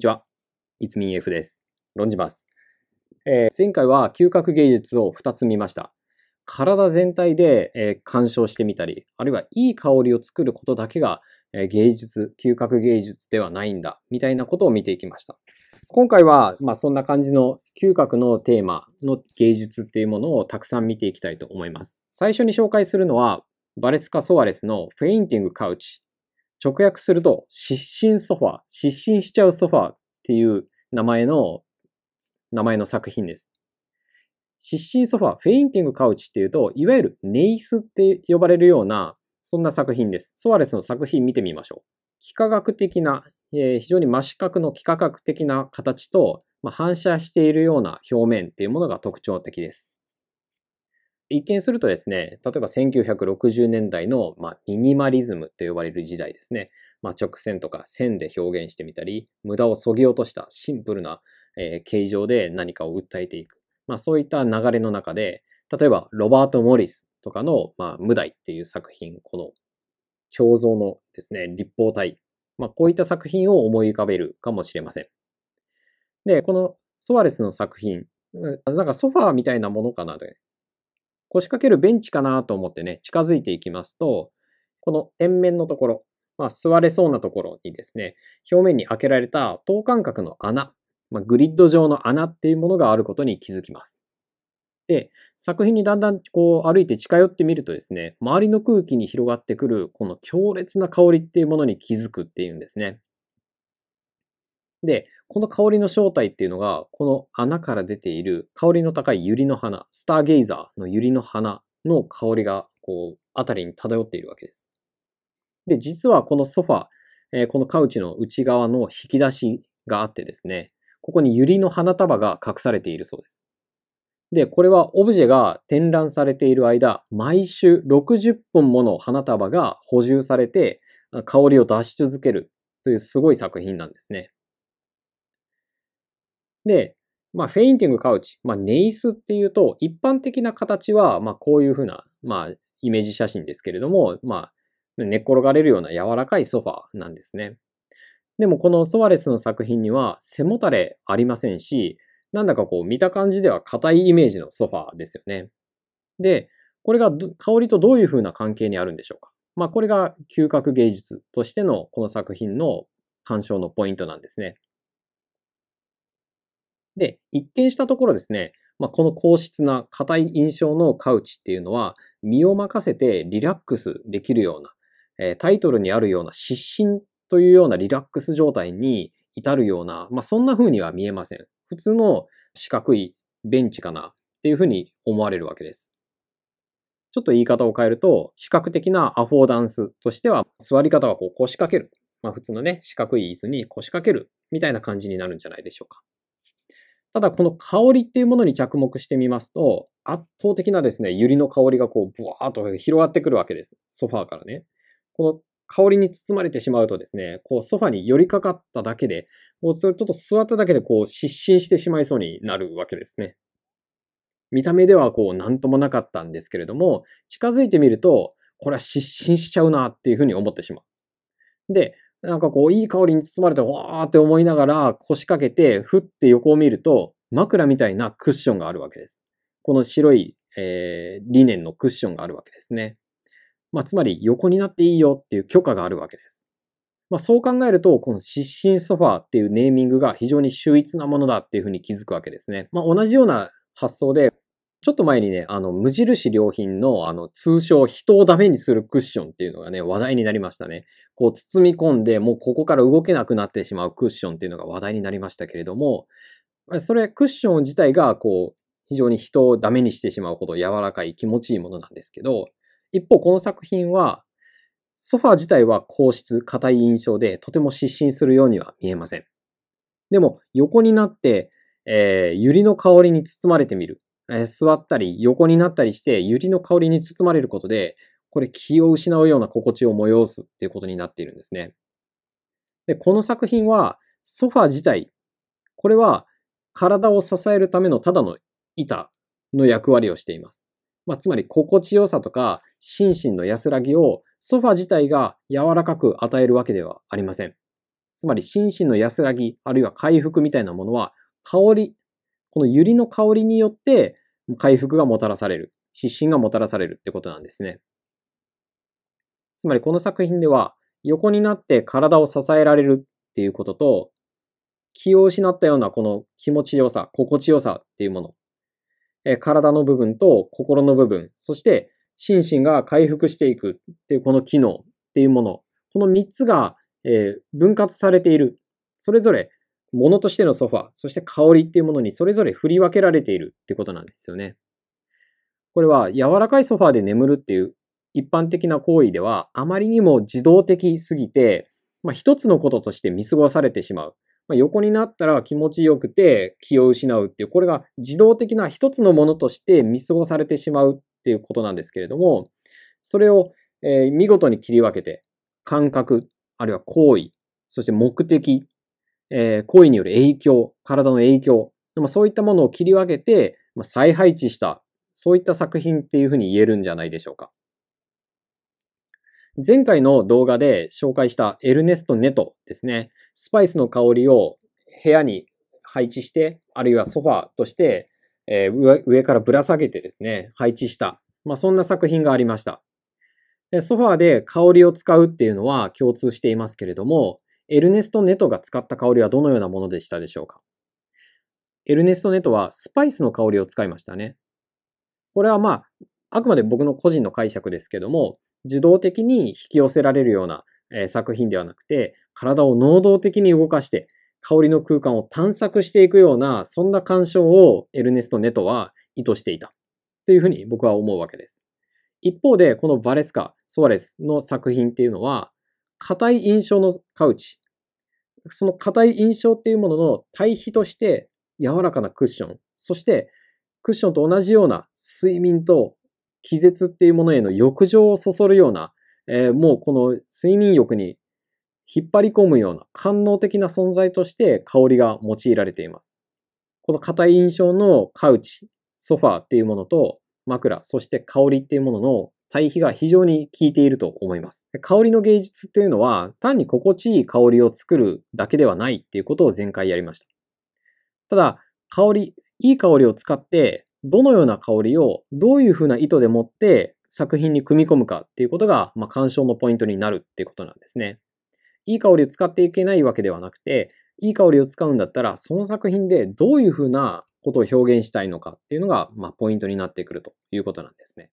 にちは。いつみん F です。論じます。えー前回は嗅覚芸術を2つ見ました。体全体で、えー鑑賞してみたり、あるいはいい香りを作ることだけが、えー芸術、嗅覚芸術ではないんだ、みたいなことを見ていきました。今回は、まあそんな感じの嗅覚のテーマの芸術っていうものをたくさん見ていきたいと思います。最初に紹介するのは、バレスカ・ソワレスのフェインティング・カウチ。直訳すると、失神ソファー、失神しちゃうソファーっていう名前の、名前の作品です。失神ソファー、フェインティングカウチっていうと、いわゆるネイスって呼ばれるような、そんな作品です。ソワレスの作品見てみましょう。幾何学的な、えー非常に真四角の幾何学的な形と、まあ、反射しているような表面っていうものが特徴的です。一見するとですね、例えば1960年代の、ま、ミニマリズムと呼ばれる時代ですね。まあ、直線とか線で表現してみたり、無駄を削ぎ落としたシンプルな、え形状で何かを訴えていく。まあ、そういった流れの中で、例えばロバート・モリスとかの、まあ、無題っていう作品、この彫像のですね、立方体。まあ、こういった作品を思い浮かべるかもしれません。で、このソワレスの作品、なんかソファーみたいなものかなで、腰掛けるベンチかなと思ってね、近づいていきますと、この天面のところ、まあ、座れそうなところにですね、表面に開けられた等間隔の穴、まあ、グリッド状の穴っていうものがあることに気づきます。で、作品にだんだんこう歩いて近寄ってみるとですね、周りの空気に広がってくるこの強烈な香りっていうものに気づくっていうんですね。で、この香りの正体っていうのが、この穴から出ている香りの高い百合の花、スターゲイザーの百合の花の香りが、こう、あたりに漂っているわけです。で、実はこのソファ、えーこのカウチの内側の引き出しがあってですね、ここに百合の花束が隠されているそうです。で、これはオブジェが展覧されている間、毎週60本もの花束が補充されて、香りを出し続けるというすごい作品なんですね。で、まあ、フェインティングカウチ、まあ、ネイスっていうと、一般的な形は、まあ、こういうふうな、まあ、イメージ写真ですけれども、まあ、寝っ転がれるような柔らかいソファーなんですね。でも、このソワレスの作品には、背もたれありませんし、なんだかこう、見た感じでは硬いイメージのソファーですよね。で、これが香りとどういうふうな関係にあるんでしょうか。まあ、これが嗅覚芸術としてのこの作品の鑑賞のポイントなんですね。で、一見したところですね、まあ、この硬質な硬い印象のカウチっていうのは、身を任せてリラックスできるような、えータイトルにあるような失神というようなリラックス状態に至るような、まあ、そんな風には見えません。普通の四角いベンチかなっていう風に思われるわけです。ちょっと言い方を変えると、視覚的なアフォーダンスとしては、座り方はこう腰掛ける。まあ普通のね、四角い椅子に腰掛けるみたいな感じになるんじゃないでしょうか。ただこの香りっていうものに着目してみますと、圧倒的なですね、百合の香りがこう、ブワーっと広がってくるわけです。ソファーからね。この香りに包まれてしまうとですね、こうソファに寄りかかっただけで、こうそれちょっと座っただけでこう失神してしまいそうになるわけですね。見た目ではこう何ともなかったんですけれども、近づいてみると、これは失神しちゃうなっていうふうに思ってしまう。で、なんかこういい香りに包まれてわーって思いながら腰掛けて、ふって横を見ると、枕みたいなクッションがあるわけです。この白い、えー、リネンのクッションがあるわけですね。まあ、つまり横になっていいよっていう許可があるわけです。まあ、そう考えると、この失神ソファーっていうネーミングが非常に秀逸なものだっていうふうに気づくわけですね。まあ、同じような発想で、ちょっと前にね、あの、無印良品の、あの、通称、人をダメにするクッションっていうのがね、話題になりましたね。こう、包み込んで、もうここから動けなくなってしまうクッションっていうのが話題になりましたけれども、それ、クッション自体が、こう、非常に人をダメにしてしまうほど柔らかい気持ちいいものなんですけど、一方、この作品は、ソファー自体は硬質、硬い印象で、とても失神するようには見えません。でも、横になって、えー、百合の香りに包まれてみる。え座ったり、横になったりして、百合の香りに包まれることで、これ気を失うような心地を催すっていうことになっているんですね。で、この作品は、ソファ自体、これは体を支えるためのただの板の役割をしています。まあ、つまり心地よさとか心身の安らぎをソファ自体が柔らかく与えるわけではありません。つまり心身の安らぎ、あるいは回復みたいなものは、香り、この百合の香りによって回復がもたらされる、失神がもたらされるってことなんですね。つまりこの作品では、横になって体を支えられるっていうことと、気を失ったようなこの気持ちよさ、心地よさっていうもの、え体の部分と心の部分、そして心身が回復していくっていうこの機能っていうもの、この3つが、え分割されている。それぞれ物としてのソファー、そして香りっていうものにそれぞれ振り分けられているってことなんですよね。これは柔らかいソファーで眠るっていう一般的な行為ではあまりにも自動的すぎて、まあ、一つのこととして見過ごされてしまう。まあ、横になったら気持ちよくて気を失うっていう、これが自動的な一つのものとして見過ごされてしまうっていうことなんですけれども、それを、えー、見事に切り分けて、感覚、あるいは行為、そして目的、えー、行為による影響、体の影響、まあ、そういったものを切り分けて、まあ、再配置した、そういった作品っていうふうに言えるんじゃないでしょうか。前回の動画で紹介したエルネスト・ネトですね。スパイスの香りを部屋に配置して、あるいはソファーとして、えー、上からぶら下げてですね、配置した。まあ、そんな作品がありました。でソファーで香りを使うっていうのは共通していますけれども、エルネスト・ネトが使った香りはどのようなものでしたでしょうか？エルネスト・ネトはスパイスの香りを使いましたね。これはまあ、あくまで僕の個人の解釈ですけども、受動的に引き寄せられるような、え作品ではなくて、体を能動的に動かして、香りの空間を探索していくような、そんな鑑賞をエルネスト・ネトは意図していた。というふうに僕は思うわけです。一方で、このバレスカ、ソワレスの作品っていうのは、硬い印象のカウチ。その硬い印象っていうものの対比として柔らかなクッション。そして、クッションと同じような睡眠と気絶っていうものへの欲情をそそるような、えー、もうこの睡眠欲に引っ張り込むような官能的な存在として香りが用いられています。この硬い印象のカウチ、ソファーっていうものと枕、そして香りっていうものの対比が非常に効いていると思います。香りの芸術っていうのは単に心地いい香りを作るだけではないっていうことを前回やりました。ただ、香り、いい香りを使ってどのような香りをどういうふうな意図でもって作品に組み込むかっていうことが、まあ、鑑賞のポイントになるっていうことなんですね。いい香りを使っていけないわけではなくて、いい香りを使うんだったら、その作品でどういうふうなことを表現したいのかっていうのが、まあ、ポイントになってくるということなんですね。